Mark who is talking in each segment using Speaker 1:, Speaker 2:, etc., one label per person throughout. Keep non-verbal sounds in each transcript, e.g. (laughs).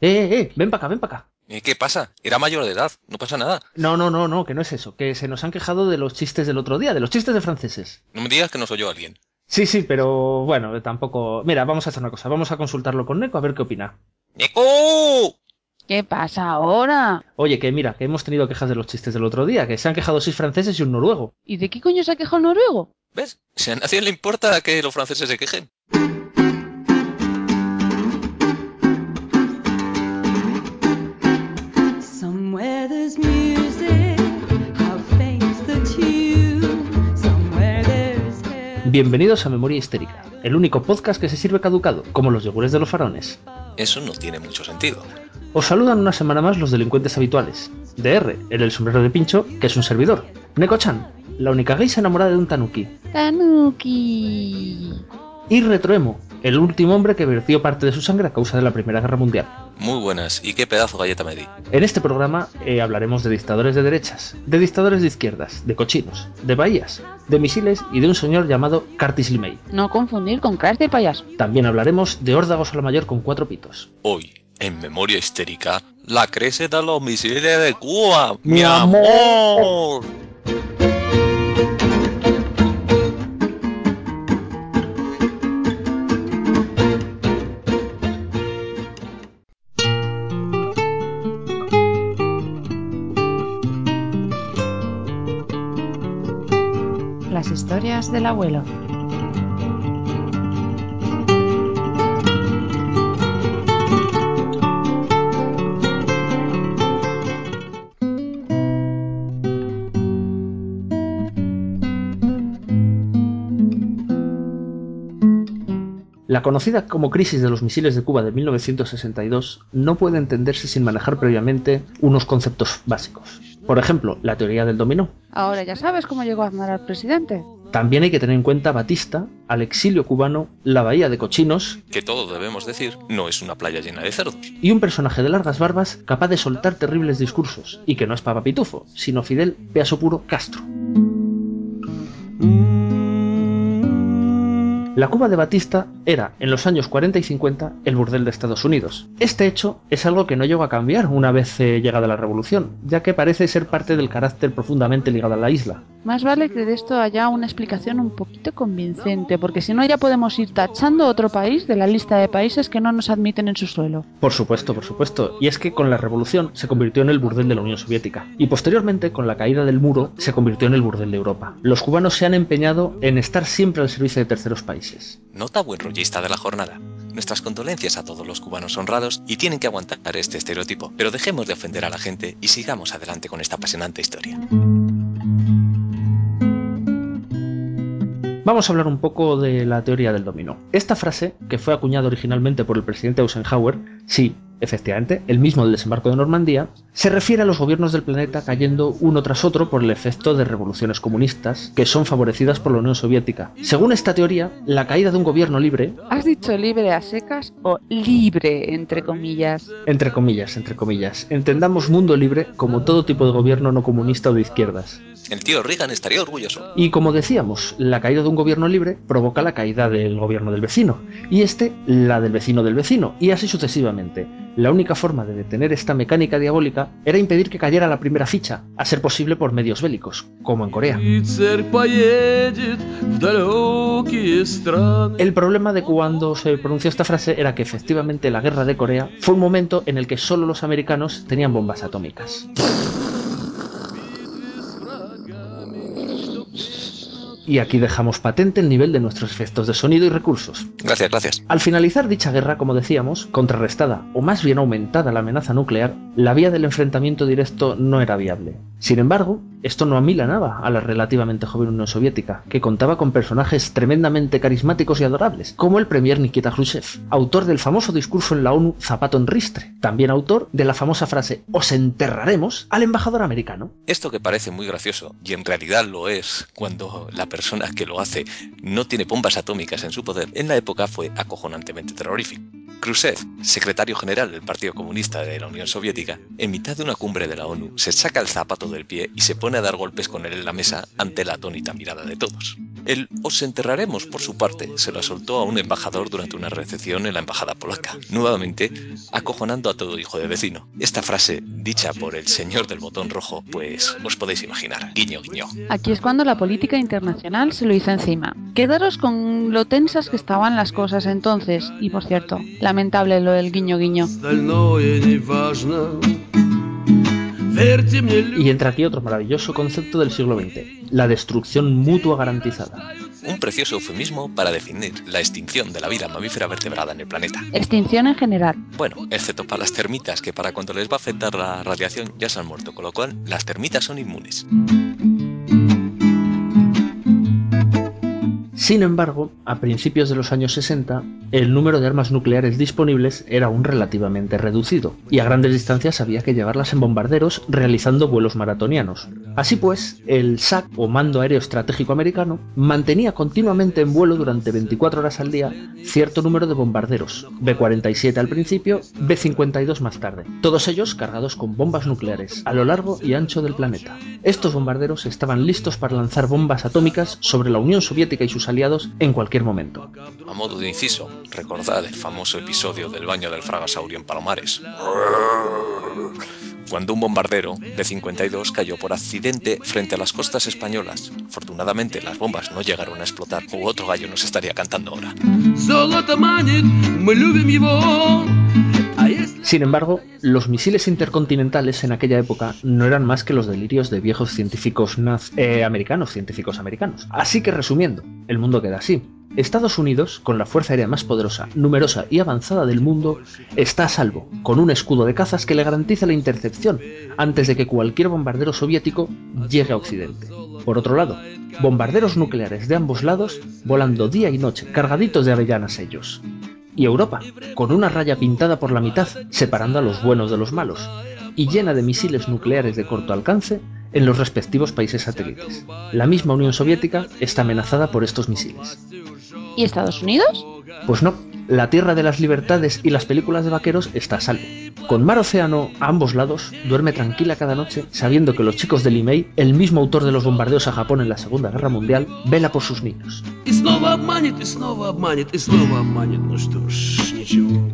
Speaker 1: Eh, eh, ven para acá, ven para acá.
Speaker 2: ¿Y ¿Qué pasa? Era mayor de edad, no pasa nada.
Speaker 1: No, no, no, no, que no es eso. Que se nos han quejado de los chistes del otro día, de los chistes de franceses.
Speaker 2: No me digas que no soy yo alguien.
Speaker 1: Sí, sí, pero bueno, tampoco. Mira, vamos a hacer una cosa. Vamos a consultarlo con Neko a ver qué opina.
Speaker 2: ¡Nico!
Speaker 3: ¿Qué pasa ahora?
Speaker 1: Oye, que mira, que hemos tenido quejas de los chistes del otro día, que se han quejado seis franceses y un noruego.
Speaker 3: ¿Y de qué coño se ha quejado el noruego?
Speaker 2: ¿Ves? Si a nadie le importa que los franceses se quejen.
Speaker 1: Bienvenidos a Memoria Histérica, el único podcast que se sirve caducado, como los yogures de los farones.
Speaker 2: Eso no tiene mucho sentido.
Speaker 1: Os saludan una semana más los delincuentes habituales. DR, el del sombrero de pincho, que es un servidor. Neko-chan, la única geisha enamorada de un tanuki.
Speaker 3: Tanuki.
Speaker 1: Y Retroemo, el último hombre que vertió parte de su sangre a causa de la Primera Guerra Mundial.
Speaker 2: Muy buenas, y qué pedazo galleta me di.
Speaker 1: En este programa eh, hablaremos de dictadores de derechas, de dictadores de izquierdas, de cochinos, de bahías, de misiles y de un señor llamado Curtis LeMay.
Speaker 3: No confundir con de payaso.
Speaker 1: También hablaremos de órdagos a la mayor con cuatro pitos.
Speaker 2: Hoy, en Memoria Histérica, la crece de los misiles de Cuba.
Speaker 1: Mi amor.
Speaker 3: Historias del abuelo.
Speaker 1: La conocida como crisis de los misiles de Cuba de 1962 no puede entenderse sin manejar previamente unos conceptos básicos. Por ejemplo, la teoría del dominó.
Speaker 3: Ahora ya sabes cómo llegó a Aznar al presidente.
Speaker 1: También hay que tener en cuenta a Batista, al exilio cubano, la bahía de cochinos
Speaker 2: Que todo debemos decir, no es una playa llena de cerdos.
Speaker 1: y un personaje de largas barbas capaz de soltar terribles discursos, y que no es Papa Pitufo, sino Fidel Peaso Puro Castro. La Cuba de Batista era, en los años 40 y 50, el burdel de Estados Unidos. Este hecho es algo que no llegó a cambiar una vez eh, llegada la revolución, ya que parece ser parte del carácter profundamente ligado a la isla.
Speaker 3: Más vale que de esto haya una explicación un poquito convincente, porque si no ya podemos ir tachando otro país de la lista de países que no nos admiten en su suelo.
Speaker 1: Por supuesto, por supuesto. Y es que con la revolución se convirtió en el burdel de la Unión Soviética. Y posteriormente, con la caída del muro, se convirtió en el burdel de Europa. Los cubanos se han empeñado en estar siempre al servicio de terceros países.
Speaker 2: Nota buen rollista de la jornada. Nuestras condolencias a todos los cubanos honrados y tienen que aguantar este estereotipo. Pero dejemos de ofender a la gente y sigamos adelante con esta apasionante historia.
Speaker 1: Vamos a hablar un poco de la teoría del dominó. Esta frase, que fue acuñada originalmente por el presidente Eisenhower, sí, efectivamente, el mismo del desembarco de Normandía, se refiere a los gobiernos del planeta cayendo uno tras otro por el efecto de revoluciones comunistas que son favorecidas por la Unión Soviética. Según esta teoría, la caída de un gobierno libre,
Speaker 3: ¿Has dicho libre a secas o libre, entre comillas?
Speaker 1: entre comillas, entre comillas, entendamos mundo libre como todo tipo de gobierno no comunista o de izquierdas.
Speaker 2: El tío Reagan estaría orgulloso.
Speaker 1: Y como decíamos, la caída de un gobierno libre provoca la caída del gobierno del vecino, y este la del vecino del vecino, y así sucesivamente. La única forma de detener esta mecánica diabólica era impedir que cayera la primera ficha, a ser posible por medios bélicos, como en Corea. El problema de cuando se pronunció esta frase era que efectivamente la guerra de Corea fue un momento en el que solo los americanos tenían bombas atómicas. Y aquí dejamos patente el nivel de nuestros efectos de sonido y recursos.
Speaker 2: Gracias, gracias.
Speaker 1: Al finalizar dicha guerra, como decíamos, contrarrestada o más bien aumentada la amenaza nuclear, la vía del enfrentamiento directo no era viable. Sin embargo, esto no amilanaba a la relativamente joven Unión Soviética, que contaba con personajes tremendamente carismáticos y adorables, como el premier Nikita Khrushchev, autor del famoso discurso en la ONU Zapato en ristre, también autor de la famosa frase Os enterraremos al embajador americano.
Speaker 2: Esto que parece muy gracioso, y en realidad lo es cuando la persona que lo hace no tiene bombas atómicas en su poder, en la época fue acojonantemente terrorífico. Khrushchev, secretario general del Partido Comunista de la Unión Soviética, en mitad de una cumbre de la ONU, se saca el zapato del pie y se pone a dar golpes con él en la mesa ante la atónita mirada de todos. El os enterraremos, por su parte, se lo soltó a un embajador durante una recepción en la embajada polaca, nuevamente acojonando a todo hijo de vecino. Esta frase, dicha por el señor del botón rojo, pues os podéis imaginar. Guiño, guiño.
Speaker 3: Aquí es cuando la política internacional se lo hizo encima. Quedaros con lo tensas que estaban las cosas entonces. Y por cierto, lamentable lo del guiño guiño.
Speaker 1: Y entra aquí otro maravilloso concepto del siglo XX, la destrucción mutua garantizada.
Speaker 2: Un precioso eufemismo para definir la extinción de la vida mamífera vertebrada en el planeta.
Speaker 3: Extinción en general.
Speaker 2: Bueno, excepto para las termitas, que para cuando les va a afectar la radiación ya se han muerto, con lo cual las termitas son inmunes.
Speaker 1: Sin embargo, a principios de los años 60, el número de armas nucleares disponibles era aún relativamente reducido, y a grandes distancias había que llevarlas en bombarderos realizando vuelos maratonianos. Así pues, el SAC, o Mando Aéreo Estratégico Americano, mantenía continuamente en vuelo durante 24 horas al día cierto número de bombarderos, B-47 al principio, B-52 más tarde, todos ellos cargados con bombas nucleares a lo largo y ancho del planeta. Estos bombarderos estaban listos para lanzar bombas atómicas sobre la Unión Soviética y sus aliados en cualquier momento.
Speaker 2: A modo de inciso, recordad el famoso episodio del baño del fragasaurio en Palomares. Cuando un bombardero de 52 cayó por accidente frente a las costas españolas. Afortunadamente las bombas no llegaron a explotar u otro gallo nos estaría cantando ahora.
Speaker 1: Sin embargo, los misiles intercontinentales en aquella época no eran más que los delirios de viejos científicos naz- eh, americanos, científicos americanos. Así que resumiendo, el mundo queda así. Estados Unidos, con la fuerza aérea más poderosa, numerosa y avanzada del mundo, está a salvo, con un escudo de cazas que le garantiza la intercepción antes de que cualquier bombardero soviético llegue a Occidente. Por otro lado, bombarderos nucleares de ambos lados volando día y noche, cargaditos de avellanas ellos. Y Europa, con una raya pintada por la mitad, separando a los buenos de los malos, y llena de misiles nucleares de corto alcance en los respectivos países satélites. La misma Unión Soviética está amenazada por estos misiles.
Speaker 3: ¿Y Estados Unidos?
Speaker 1: Pues no, la Tierra de las Libertades y las películas de vaqueros está a salvo. Con mar océano a ambos lados, duerme tranquila cada noche sabiendo que los chicos de Limei, el mismo autor de los bombardeos a Japón en la Segunda Guerra Mundial, vela por sus niños.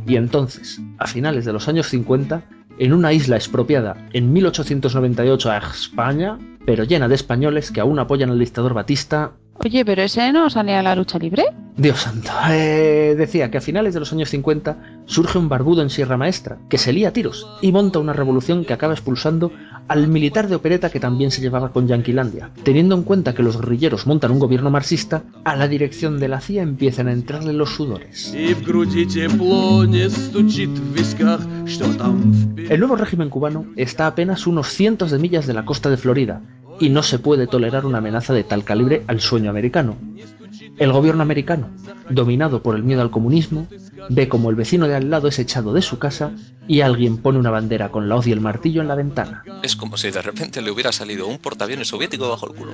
Speaker 1: Y entonces, a finales de los años 50, en una isla expropiada en 1898 a España, pero llena de españoles que aún apoyan al dictador Batista,
Speaker 3: Oye, pero ese no salía a la lucha libre.
Speaker 1: Dios santo. Eh, decía que a finales de los años 50 surge un barbudo en Sierra Maestra, que se lía a tiros y monta una revolución que acaba expulsando al militar de opereta que también se llevaba con Yanquilandia. Teniendo en cuenta que los guerrilleros montan un gobierno marxista, a la dirección de la CIA empiezan a entrarle los sudores. El nuevo régimen cubano está a apenas unos cientos de millas de la costa de Florida y no se puede tolerar una amenaza de tal calibre al sueño americano. El gobierno americano, dominado por el miedo al comunismo, ve como el vecino de al lado es echado de su casa y alguien pone una bandera con la hoz y el martillo en la ventana.
Speaker 2: Es como si de repente le hubiera salido un portaaviones soviético bajo el culo.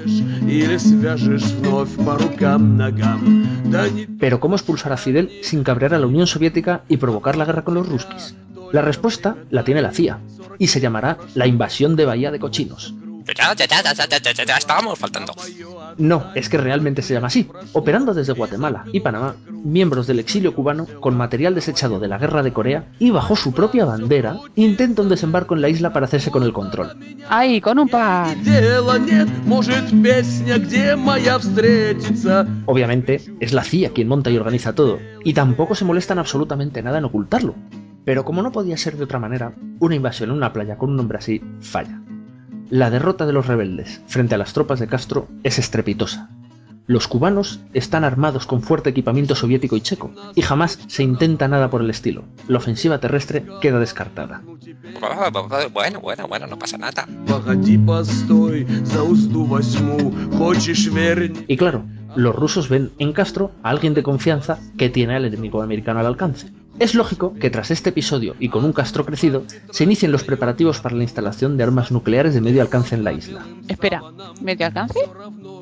Speaker 1: Pero ¿cómo expulsar a Fidel sin cabrear a la Unión Soviética y provocar la guerra con los ruskis? La respuesta la tiene la CIA y se llamará la invasión de Bahía de Cochinos.
Speaker 2: Estábamos faltando.
Speaker 1: No, es que realmente se llama así. Operando desde Guatemala y Panamá, miembros del exilio cubano, con material desechado de la guerra de Corea y bajo su propia bandera, intentan desembarco en la isla para hacerse con el control.
Speaker 3: ¡Ay, con un par!
Speaker 1: Obviamente, es la CIA quien monta y organiza todo, y tampoco se molestan absolutamente nada en ocultarlo. Pero como no podía ser de otra manera, una invasión en una playa con un nombre así falla. La derrota de los rebeldes frente a las tropas de Castro es estrepitosa. Los cubanos están armados con fuerte equipamiento soviético y checo, y jamás se intenta nada por el estilo. La ofensiva terrestre queda descartada.
Speaker 2: Bueno, bueno, bueno, no pasa nada.
Speaker 1: Y claro, los rusos ven en Castro a alguien de confianza que tiene al enemigo americano al alcance. Es lógico que tras este episodio y con un Castro crecido, se inicien los preparativos para la instalación de armas nucleares de medio alcance en la isla.
Speaker 3: Espera, ¿medio alcance?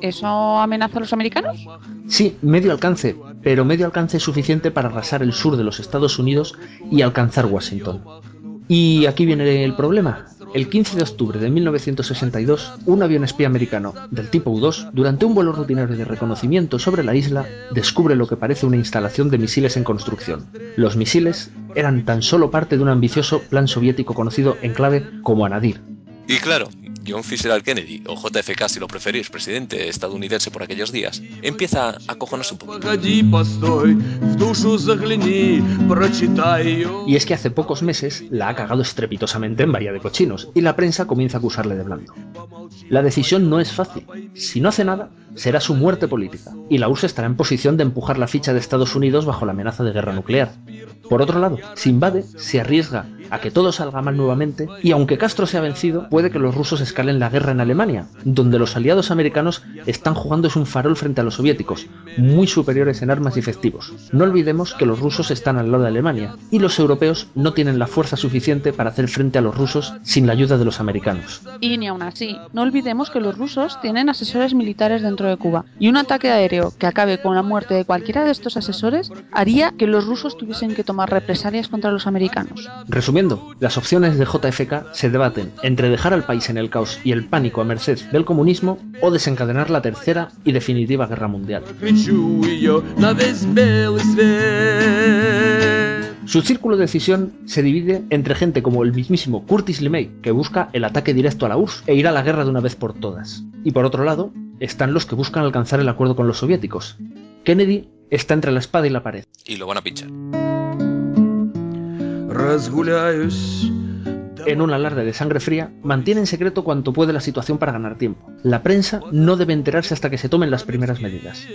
Speaker 3: ¿Eso amenaza a los americanos?
Speaker 1: Sí, medio alcance, pero medio alcance suficiente para arrasar el sur de los Estados Unidos y alcanzar Washington. Y aquí viene el problema. El 15 de octubre de 1962, un avión espía americano del tipo U-2, durante un vuelo rutinario de reconocimiento sobre la isla, descubre lo que parece una instalación de misiles en construcción. Los misiles eran tan solo parte de un ambicioso plan soviético conocido en clave como Anadir,
Speaker 2: Y claro, John F. Kennedy, o JFK si lo preferís, presidente estadounidense por aquellos días, empieza a cojonarse un
Speaker 4: poquito.
Speaker 1: Y es que hace pocos meses la ha cagado estrepitosamente en Bahía de Cochinos, y la prensa comienza a acusarle de blando. La decisión no es fácil. Si no hace nada, será su muerte política y la URSS estará en posición de empujar la ficha de Estados Unidos bajo la amenaza de guerra nuclear. Por otro lado, si invade, se arriesga a que todo salga mal nuevamente y aunque Castro sea vencido, puede que los rusos escalen la guerra en Alemania, donde los aliados americanos están jugándose un farol frente a los soviéticos, muy superiores en armas y efectivos. No olvidemos que los rusos están al lado de Alemania y los europeos no tienen la fuerza suficiente para hacer frente a los rusos sin la ayuda de los americanos.
Speaker 3: Y ni aún así, no olvidemos que los rusos tienen asesores militares dentro de Cuba. Y un ataque aéreo que acabe con la muerte de cualquiera de estos asesores haría que los rusos tuviesen que tomar represalias contra los americanos.
Speaker 1: Resumiendo, las opciones de JFK se debaten entre dejar al país en el caos y el pánico a merced del comunismo o desencadenar la tercera y definitiva guerra mundial. Su círculo de decisión se divide entre gente como el mismísimo Curtis LeMay, que busca el ataque directo a la URSS e ir a la guerra de una vez por todas. Y por otro lado, están los que buscan alcanzar el acuerdo con los soviéticos. Kennedy está entre la espada y la pared.
Speaker 2: Y lo van a pinchar.
Speaker 1: En un alarde de sangre fría, mantiene en secreto cuanto puede la situación para ganar tiempo. La prensa no debe enterarse hasta que se tomen las primeras medidas.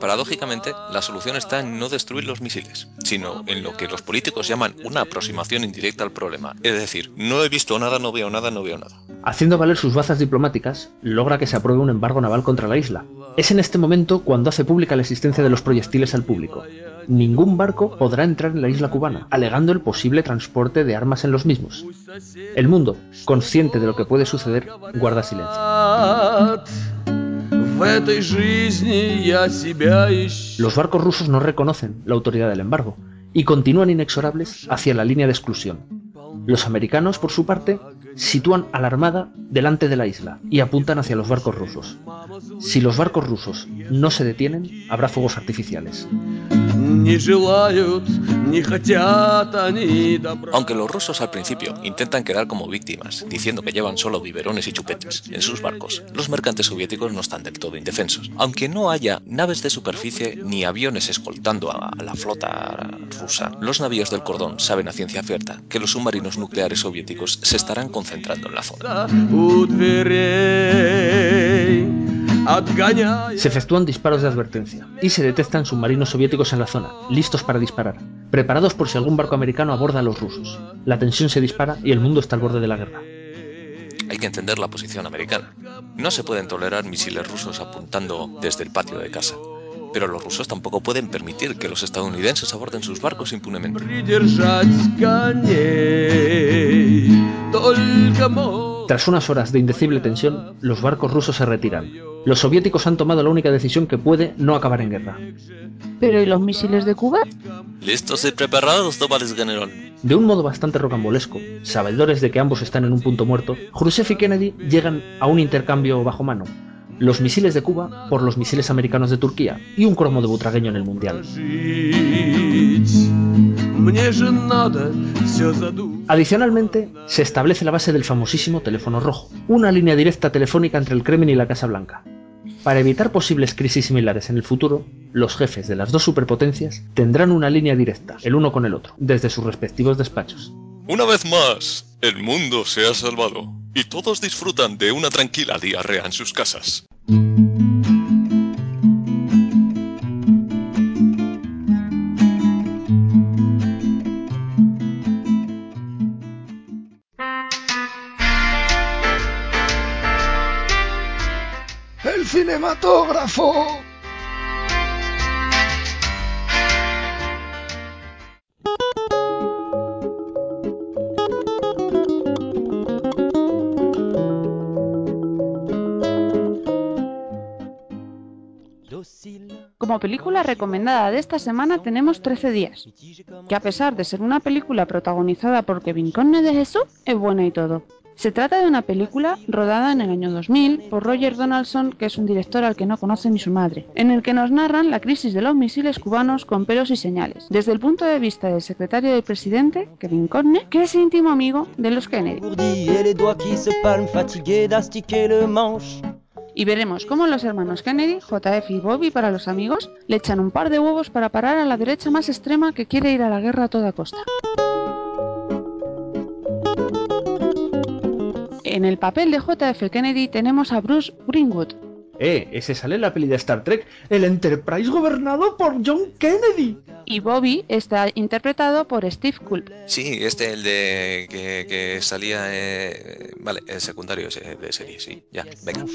Speaker 2: Paradójicamente, la solución está en no destruir los misiles, sino en lo que los políticos llaman una aproximación indirecta al problema. Es decir, no he visto nada, no veo nada, no veo nada.
Speaker 1: Haciendo valer sus bazas diplomáticas, logra que se apruebe un embargo naval contra la isla. Es en este momento cuando hace pública la existencia de los proyectiles al público. Ningún barco podrá entrar en la isla cubana, alegando el posible transporte de armas en los mismos. El mundo, consciente de lo que puede suceder, guarda silencio. Los barcos rusos no reconocen la autoridad del embargo y continúan inexorables hacia la línea de exclusión. Los americanos, por su parte, sitúan a la armada delante de la isla y apuntan hacia los barcos rusos. Si los barcos rusos no se detienen, habrá fuegos artificiales.
Speaker 4: Не желают, не хотят они добра.
Speaker 2: Aunque los rusos al principio intentan quedar como víctimas, diciendo que llevan solo biberones y chupetes en sus barcos, los mercantes soviéticos no están del todo indefensos. Aunque no haya naves de superficie ni aviones escoltando a la flota rusa, los navíos del cordón saben a ciencia cierta que los submarinos nucleares soviéticos se estarán concentrando en la zona.
Speaker 1: Se efectúan disparos de advertencia y se detectan submarinos soviéticos en la zona, listos para disparar, preparados por si algún barco americano aborda a los rusos. La tensión se dispara y el mundo está al borde de la guerra.
Speaker 2: Hay que entender la posición americana. No se pueden tolerar misiles rusos apuntando desde el patio de casa. Pero los rusos tampoco pueden permitir que los estadounidenses aborden sus barcos impunemente.
Speaker 1: Tras unas horas de indecible tensión, los barcos rusos se retiran. Los soviéticos han tomado la única decisión que puede no acabar en guerra.
Speaker 3: ¿Pero y los misiles de Cuba?
Speaker 2: Listos y preparados, Tobales General.
Speaker 1: De un modo bastante rocambolesco, sabedores de que ambos están en un punto muerto, Khrushchev y Kennedy llegan a un intercambio bajo mano. Los misiles de Cuba por los misiles americanos de Turquía y un cromo de butragueño en el mundial. Adicionalmente, se establece la base del famosísimo teléfono rojo, una línea directa telefónica entre el Kremlin y la Casa Blanca. Para evitar posibles crisis similares en el futuro, los jefes de las dos superpotencias tendrán una línea directa, el uno con el otro, desde sus respectivos despachos.
Speaker 2: Una vez más, el mundo se ha salvado y todos disfrutan de una tranquila diarrea en sus casas.
Speaker 5: el cinematógrafo.
Speaker 3: Como película recomendada de esta semana tenemos 13 días, que a pesar de ser una película protagonizada por Kevin Conner de Jesús, es buena y todo. Se trata de una película rodada en el año 2000 por Roger Donaldson, que es un director al que no conoce ni su madre, en el que nos narran la crisis de los misiles cubanos con pelos y señales, desde el punto de vista del secretario del presidente, Kevin Conner, que es íntimo amigo de los Kennedy. Y veremos cómo los hermanos Kennedy, JF y Bobby para los amigos, le echan un par de huevos para parar a la derecha más extrema que quiere ir a la guerra a toda costa. En el papel de JF Kennedy tenemos a Bruce Greenwood,
Speaker 1: Eh, ese sale en la peli de Star Trek, el Enterprise gobernado por John Kennedy.
Speaker 3: y Bobby está interpretado por Steve Culp.
Speaker 2: Sí, este, el de que, que salía... eh, vale, el secundario de serie, sí. Ya, venga.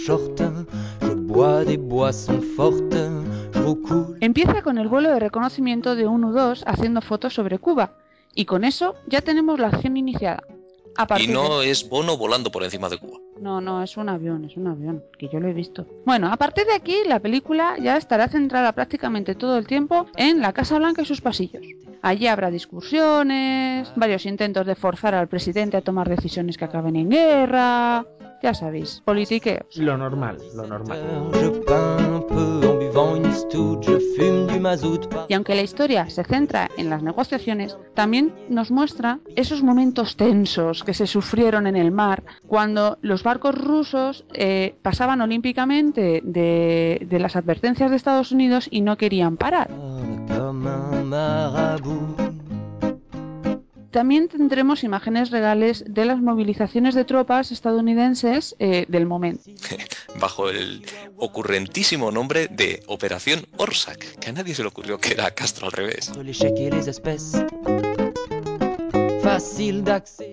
Speaker 3: Empieza con el vuelo de reconocimiento de un U-2 haciendo fotos sobre Cuba, y con eso ya tenemos la acción iniciada. A
Speaker 2: Y no
Speaker 3: de-
Speaker 2: es Bono volando por encima de Cuba.
Speaker 3: No, no, es un avión, es un avión, que yo lo he visto. Bueno, a partir de aquí, la película ya estará centrada prácticamente todo el tiempo en la Casa Blanca y sus pasillos. Allí habrá discusiones, varios intentos de forzar al presidente a tomar decisiones que acaben en guerra. Ya sabéis, politiqueos.
Speaker 1: Lo normal, lo normal.
Speaker 3: Y aunque la historia se centra en las negociaciones, también nos muestra esos momentos tensos que se sufrieron en el mar cuando los barcos rusos eh, pasaban olímpicamente de, de las advertencias de Estados Unidos y no querían parar.
Speaker 5: Un marabout.
Speaker 3: También tendremos imágenes reales de las movilizaciones de tropas estadounidenses eh, del momento. (laughs)
Speaker 2: Bajo el ocurrentísimo nombre de Operación Orsak, que a nadie se le ocurrió que era Castro al revés.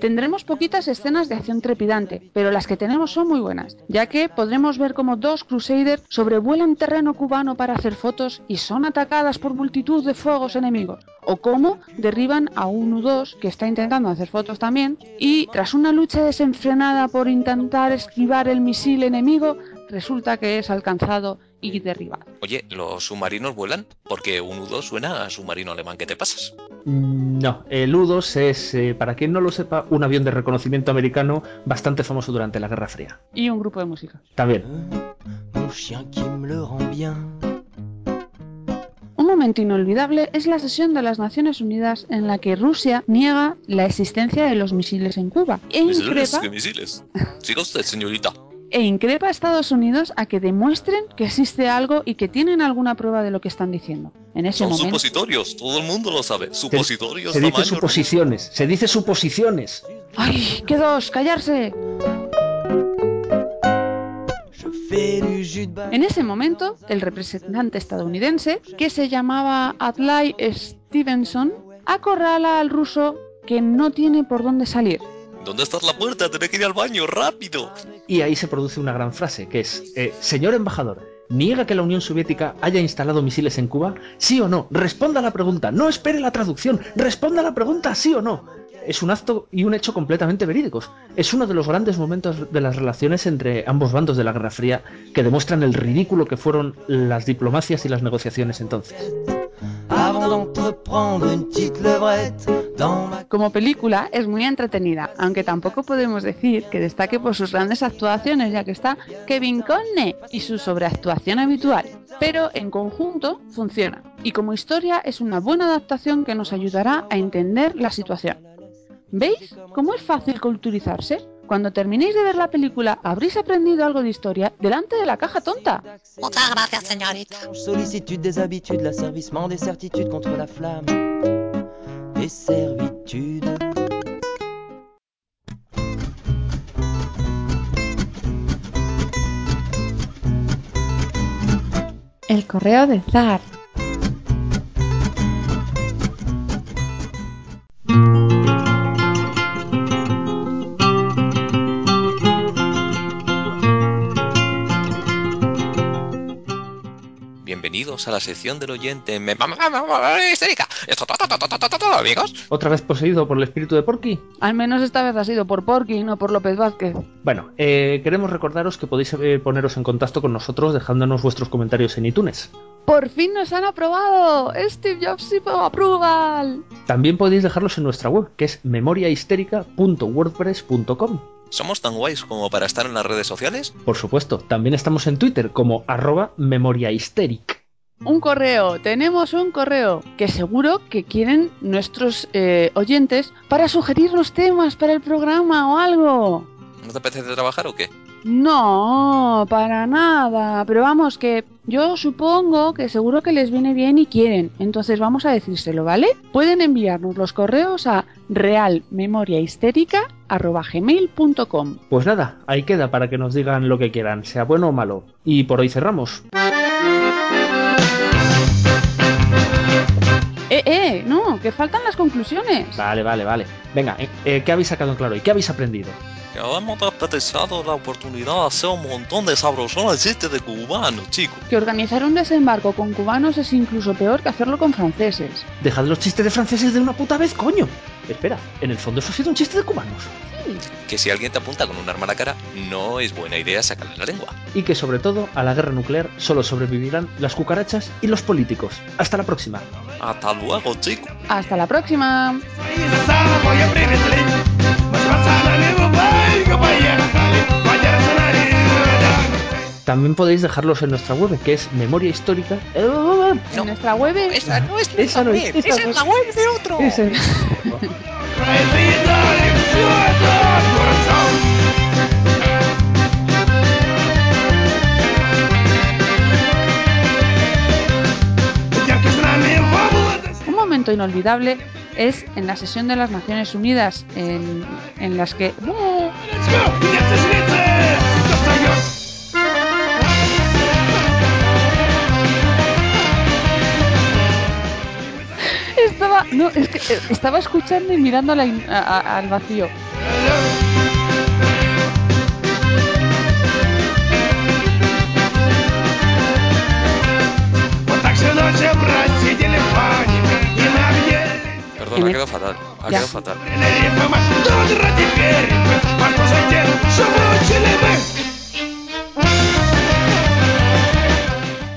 Speaker 3: Tendremos poquitas escenas de acción trepidante, pero las que tenemos son muy buenas, ya que podremos ver cómo dos Crusaders sobrevuelan terreno cubano para hacer fotos y son atacadas por multitud de fuegos enemigos, o cómo derriban a un U-2 que está intentando hacer fotos también, y tras una lucha desenfrenada por intentar esquivar el misil enemigo, resulta que es alcanzado y derribado.
Speaker 2: Oye, ¿los submarinos vuelan? Porque un U-2 suena a submarino alemán. ¿Qué te pasas?
Speaker 1: Mm, No, el U-2 es, eh, para quien no lo sepa, un avión de reconocimiento americano bastante famoso durante la Guerra Fría.
Speaker 3: Y un grupo de música.
Speaker 1: También.
Speaker 3: Un momento inolvidable es la sesión de las Naciones Unidas en la que Rusia niega la existencia de los misiles en Cuba e
Speaker 2: ¿Misiles?
Speaker 3: increpa,
Speaker 2: ¿Qué misiles? Siga usted, señorita.
Speaker 3: E increpa a Estados Unidos a que demuestren que existe algo y que tienen alguna prueba de lo que están diciendo. En ese
Speaker 2: Son
Speaker 3: momento,
Speaker 2: supositorios, todo el mundo lo sabe. Supositorios,
Speaker 1: Se dice
Speaker 2: tamaño,
Speaker 1: suposiciones, se dice suposiciones.
Speaker 3: ¡ay, qué dos! ¡Callarse! En ese momento, el representante estadounidense, que se llamaba Adlai Stevenson, acorrala al ruso que no tiene por dónde salir.
Speaker 2: ¿Dónde está la puerta? Tengo que ir al baño, rápido.
Speaker 1: Y ahí se produce una gran frase, que es, eh, señor embajador, ¿niega que la Unión Soviética haya instalado misiles en Cuba? ¿Sí o no? Responda a la pregunta, no espere la traducción, responda a la pregunta, sí o no. Es un acto y un hecho completamente verídicos. Es uno de los grandes momentos de las relaciones entre ambos bandos de la Guerra Fría que demuestran el ridículo que fueron las diplomacias y las negociaciones entonces.
Speaker 3: Como película es muy entretenida, aunque tampoco podemos decir que destaque por sus grandes actuaciones, ya que está Kevin Conne y su sobreactuación habitual. Pero en conjunto funciona, y como historia es una buena adaptación que nos ayudará a entender la situación. ¿Veis cómo es fácil culturizarse? Cuando terminéis de ver la película, habréis aprendido algo de historia delante de la caja tonta.
Speaker 6: Muchas gracias, señorita.
Speaker 5: sollicitude des habitudes, l'asservissement des certitudes contre la flamme. Des servitudes.
Speaker 3: El correo de Zar.
Speaker 2: Bienvenidos a la sección del oyente ma- histérica. Amigos.
Speaker 1: ¿Otra vez poseído por el espíritu de Porky?
Speaker 3: Al menos esta vez ha sido por Porky y no por López Vázquez.
Speaker 1: Bueno, eh, queremos recordaros que podéis eh, poneros en contacto con nosotros dejándonos vuestros comentarios en iTunes.
Speaker 3: ¡Por fin nos han aprobado! ¡Steve Jobs approval!
Speaker 1: También podéis dejarlos en nuestra web, que es memoriahistérica.wordpress.com.
Speaker 2: ¿Somos tan guays como para estar en las redes sociales?
Speaker 1: Por supuesto, también estamos en Twitter como arroba memoriahysteric.
Speaker 3: Un correo, tenemos un correo que seguro que quieren nuestros eh, oyentes para sugerirnos temas para el programa o algo.
Speaker 2: ¿No te apetece trabajar o qué?
Speaker 3: No, para nada. Pero vamos, que yo supongo que seguro que les viene bien y quieren. Entonces vamos a decírselo, ¿vale? Pueden enviarnos los correos a realmemoriahistérica.gmail.com
Speaker 1: Pues nada, ahí queda para que nos digan lo que quieran, sea bueno o malo. Y por hoy cerramos.
Speaker 3: Eh, eh, no, que faltan las conclusiones.
Speaker 1: Vale, vale, vale. Venga, eh, eh, ¿qué habéis sacado en claro y qué habéis aprendido?
Speaker 2: Que hemos desperdiciado la oportunidad de hacer un montón de sabrosones chistes de cubanos, chicos.
Speaker 3: Que organizar un desembarco con cubanos es incluso peor que hacerlo con franceses.
Speaker 1: Dejad los chistes de franceses de una puta vez, coño. Espera, en el fondo eso ha sido un chiste de cubanos.
Speaker 2: Que si alguien te apunta con un arma a la cara, no es buena idea sacarle la lengua.
Speaker 1: Y que sobre todo a la guerra nuclear solo sobrevivirán las cucarachas y los políticos. Hasta la próxima.
Speaker 2: Hasta luego, chicos.
Speaker 3: Hasta la próxima.
Speaker 1: También podéis dejarlos en nuestra web, que es memoria histórica. No, eh,
Speaker 2: eh, eh,
Speaker 3: ¿En nuestra web?
Speaker 2: Esa no es
Speaker 1: la esa
Speaker 2: la web de otro.
Speaker 3: Un momento inolvidable es en la sesión de las Naciones Unidas, en, las que... ¡Oh! estaba, no, es que eh, estaba escuchando y mirando la, a, al vacío.
Speaker 2: Perdón, ha quedado fatal. Ha quedado fatal.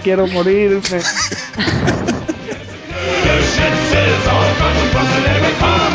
Speaker 1: Quiero morirme. (laughs)
Speaker 7: fences, all across the every corner.